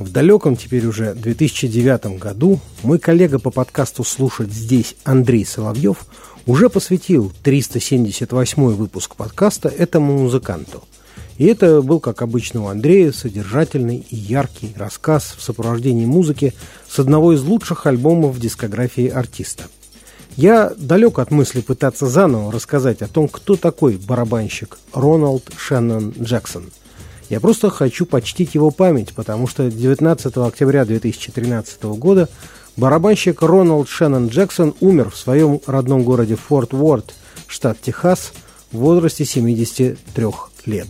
В далеком теперь уже 2009 году мой коллега по подкасту «Слушать здесь» Андрей Соловьев уже посвятил 378 выпуск подкаста этому музыканту. И это был, как обычно у Андрея, содержательный и яркий рассказ в сопровождении музыки с одного из лучших альбомов в дискографии артиста – я далек от мысли пытаться заново рассказать о том, кто такой барабанщик Роналд Шеннон Джексон. Я просто хочу почтить его память, потому что 19 октября 2013 года барабанщик Роналд Шеннон Джексон умер в своем родном городе Форт Уорд, штат Техас, в возрасте 73 лет.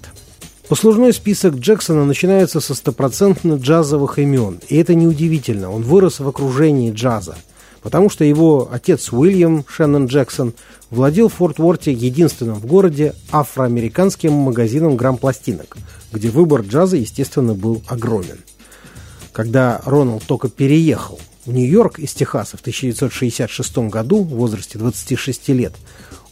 Послужной список Джексона начинается со стопроцентно джазовых имен, и это неудивительно, он вырос в окружении джаза – потому что его отец Уильям Шеннон Джексон владел в Форт Уорте единственным в городе афроамериканским магазином грамм-пластинок, где выбор джаза, естественно, был огромен. Когда Роналд только переехал в Нью-Йорк из Техаса в 1966 году в возрасте 26 лет,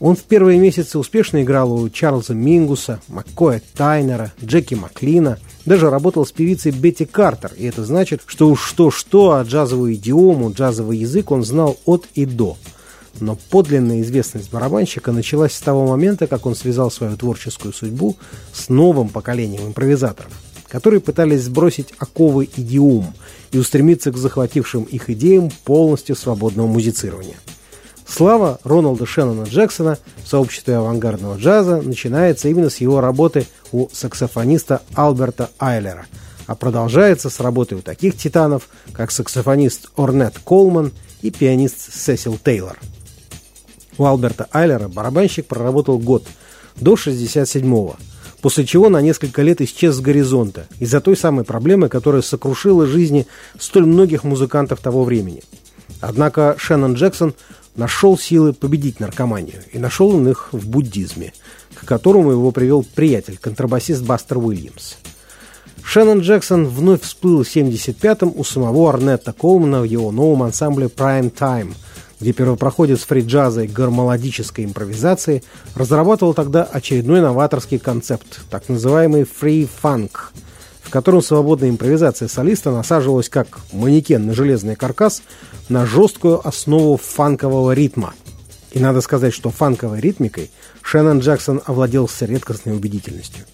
он в первые месяцы успешно играл у Чарльза Мингуса, Маккоя Тайнера, Джеки Маклина, даже работал с певицей Бетти Картер, и это значит, что уж что-что, а джазовую идиому, джазовый язык он знал от и до. Но подлинная известность барабанщика началась с того момента, как он связал свою творческую судьбу с новым поколением импровизаторов, которые пытались сбросить оковы идиом и устремиться к захватившим их идеям полностью свободного музицирования. Слава Роналда Шеннона Джексона в сообществе авангардного джаза начинается именно с его работы у саксофониста Альберта Айлера, а продолжается с работы у таких титанов, как саксофонист Орнет Колман и пианист Сесил Тейлор. У Альберта Айлера барабанщик проработал год, до 67-го, после чего на несколько лет исчез с горизонта из-за той самой проблемы, которая сокрушила жизни столь многих музыкантов того времени. Однако Шеннон Джексон нашел силы победить наркоманию, и нашел он их в буддизме, к которому его привел приятель, контрабасист Бастер Уильямс. Шеннон Джексон вновь всплыл в 75-м у самого Арнетта Колмана в его новом ансамбле Prime Time, где первопроходец фри-джаза и гармолодической импровизации разрабатывал тогда очередной новаторский концепт, так называемый free funk – в котором свободная импровизация солиста насаживалась как манекен на железный каркас на жесткую основу фанкового ритма. И надо сказать, что фанковой ритмикой Шеннон Джексон овладел с редкостной убедительностью.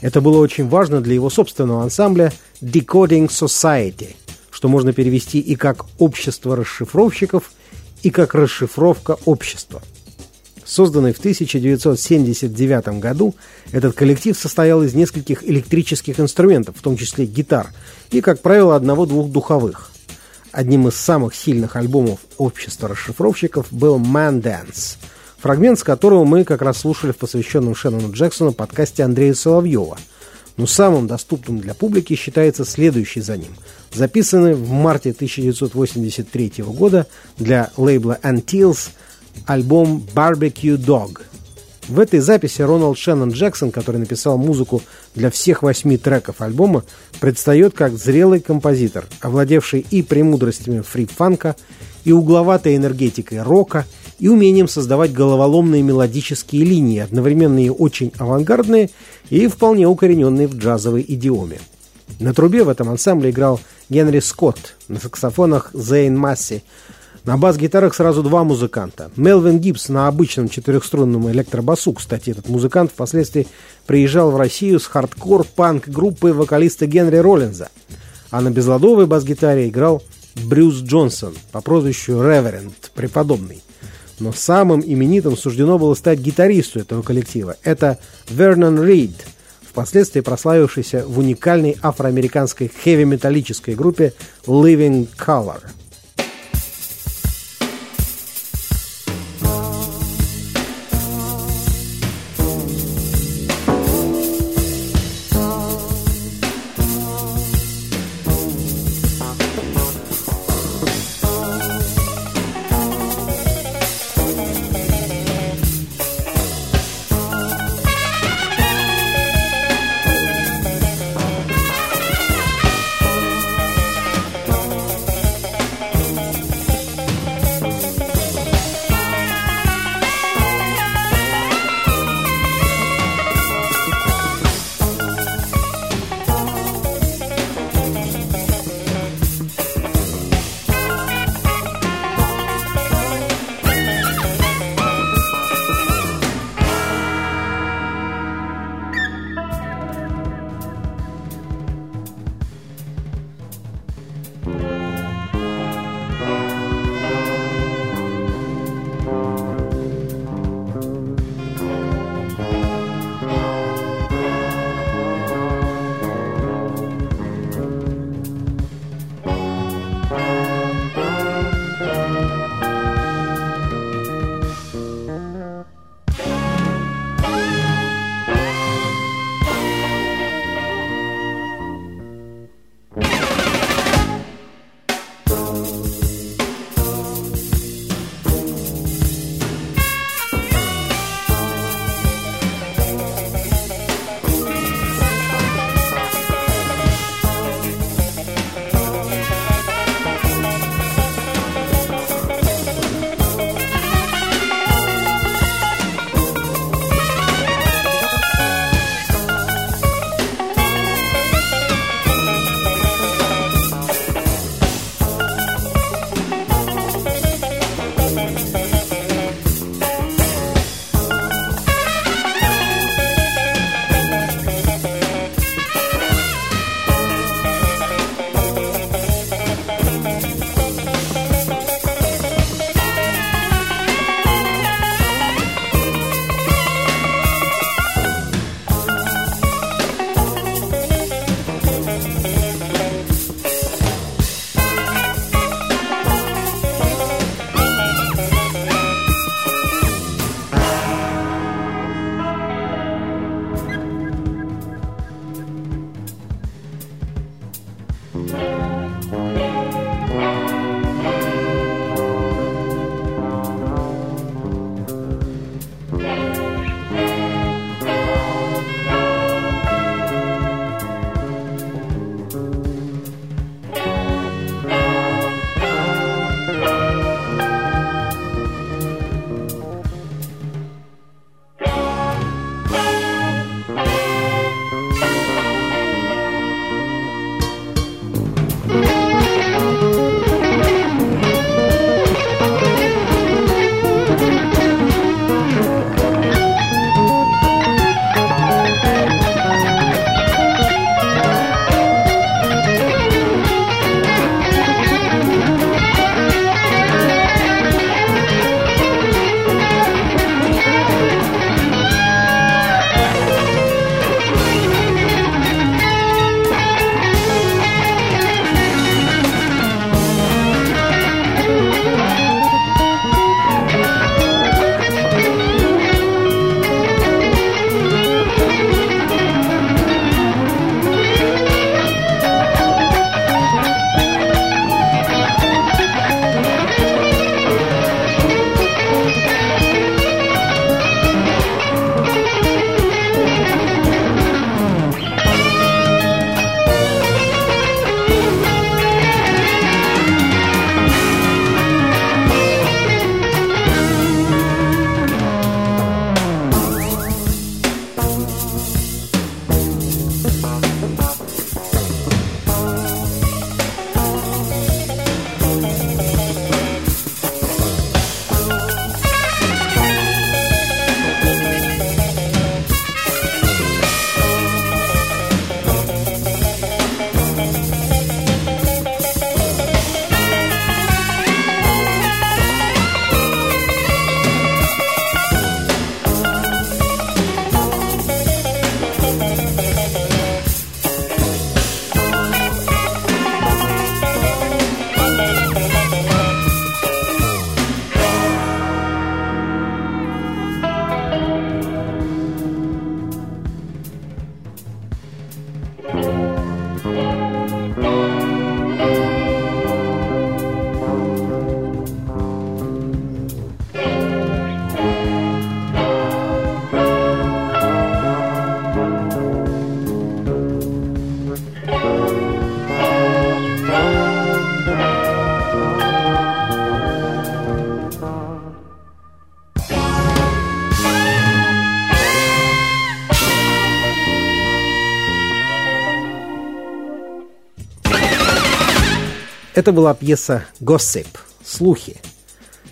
Это было очень важно для его собственного ансамбля Decoding Society, что можно перевести и как «общество расшифровщиков», и как «расшифровка общества». Созданный в 1979 году, этот коллектив состоял из нескольких электрических инструментов, в том числе гитар, и, как правило, одного-двух духовых. Одним из самых сильных альбомов общества расшифровщиков был «Man Dance», фрагмент с которого мы как раз слушали в посвященном Шеннону Джексону подкасте Андрея Соловьева. Но самым доступным для публики считается следующий за ним, записанный в марте 1983 года для лейбла Antilles – альбом Barbecue Dog. В этой записи Роналд Шеннон Джексон, который написал музыку для всех восьми треков альбома, предстает как зрелый композитор, овладевший и премудростями фри-фанка, и угловатой энергетикой рока, и умением создавать головоломные мелодические линии, одновременно и очень авангардные и вполне укорененные в джазовой идиоме. На трубе в этом ансамбле играл Генри Скотт, на саксофонах Зейн Масси, на бас-гитарах сразу два музыканта. Мелвин Гибс на обычном четырехструнном электробасу. Кстати, этот музыкант впоследствии приезжал в Россию с хардкор-панк-группой вокалиста Генри Роллинза. А на безладовой бас-гитаре играл Брюс Джонсон по прозвищу Реверенд, преподобный. Но самым именитым суждено было стать гитаристу этого коллектива. Это Вернон Рид, впоследствии прославившийся в уникальной афроамериканской хэви-металлической группе Living Color – Это была пьеса «Gossip» – «Слухи».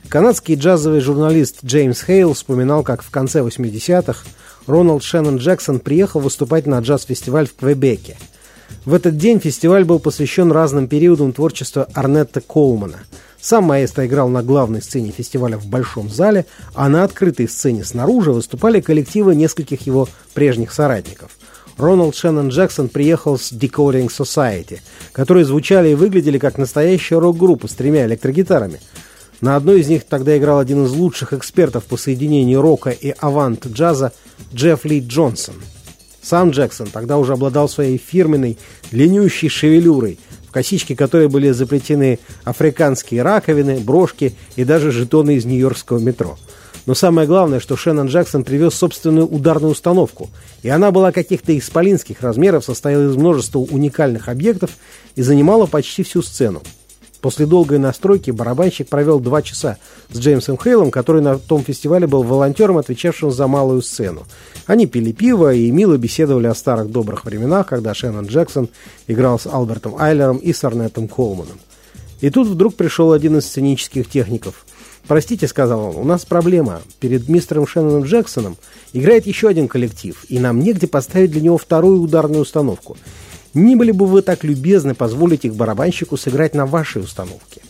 Канадский джазовый журналист Джеймс Хейл вспоминал, как в конце 80-х Роналд Шеннон Джексон приехал выступать на джаз-фестиваль в Квебеке. В этот день фестиваль был посвящен разным периодам творчества Арнетта Коулмана. Сам маэстро играл на главной сцене фестиваля в большом зале, а на открытой сцене снаружи выступали коллективы нескольких его прежних соратников – Роналд Шеннон Джексон приехал с Decoding Society, которые звучали и выглядели как настоящая рок-группа с тремя электрогитарами. На одной из них тогда играл один из лучших экспертов по соединению рока и авант-джаза Джефф Ли Джонсон. Сам Джексон тогда уже обладал своей фирменной длиннющей шевелюрой, в косички которой были заплетены африканские раковины, брошки и даже жетоны из нью-йоркского метро – но самое главное, что Шеннон Джексон привез собственную ударную установку, и она была каких-то исполинских размеров, состояла из множества уникальных объектов и занимала почти всю сцену. После долгой настройки барабанщик провел два часа с Джеймсом Хейлом, который на том фестивале был волонтером, отвечавшим за малую сцену. Они пили пиво и мило беседовали о старых добрых временах, когда Шеннон Джексон играл с Альбертом Айлером и с Арнетом Колманом. И тут вдруг пришел один из сценических техников – «Простите», — сказал он, — «у нас проблема. Перед мистером Шенноном Джексоном играет еще один коллектив, и нам негде поставить для него вторую ударную установку. Не были бы вы так любезны позволить их барабанщику сыграть на вашей установке?»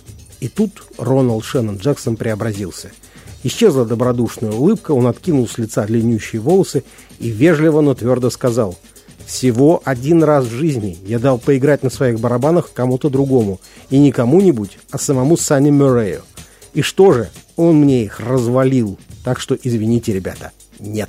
И тут Роналд Шеннон Джексон преобразился. Исчезла добродушная улыбка, он откинул с лица длиннющие волосы и вежливо, но твердо сказал «Всего один раз в жизни я дал поиграть на своих барабанах кому-то другому, и не кому-нибудь, а самому Санни Мюррею. И что же? Он мне их развалил. Так что извините, ребята, нет.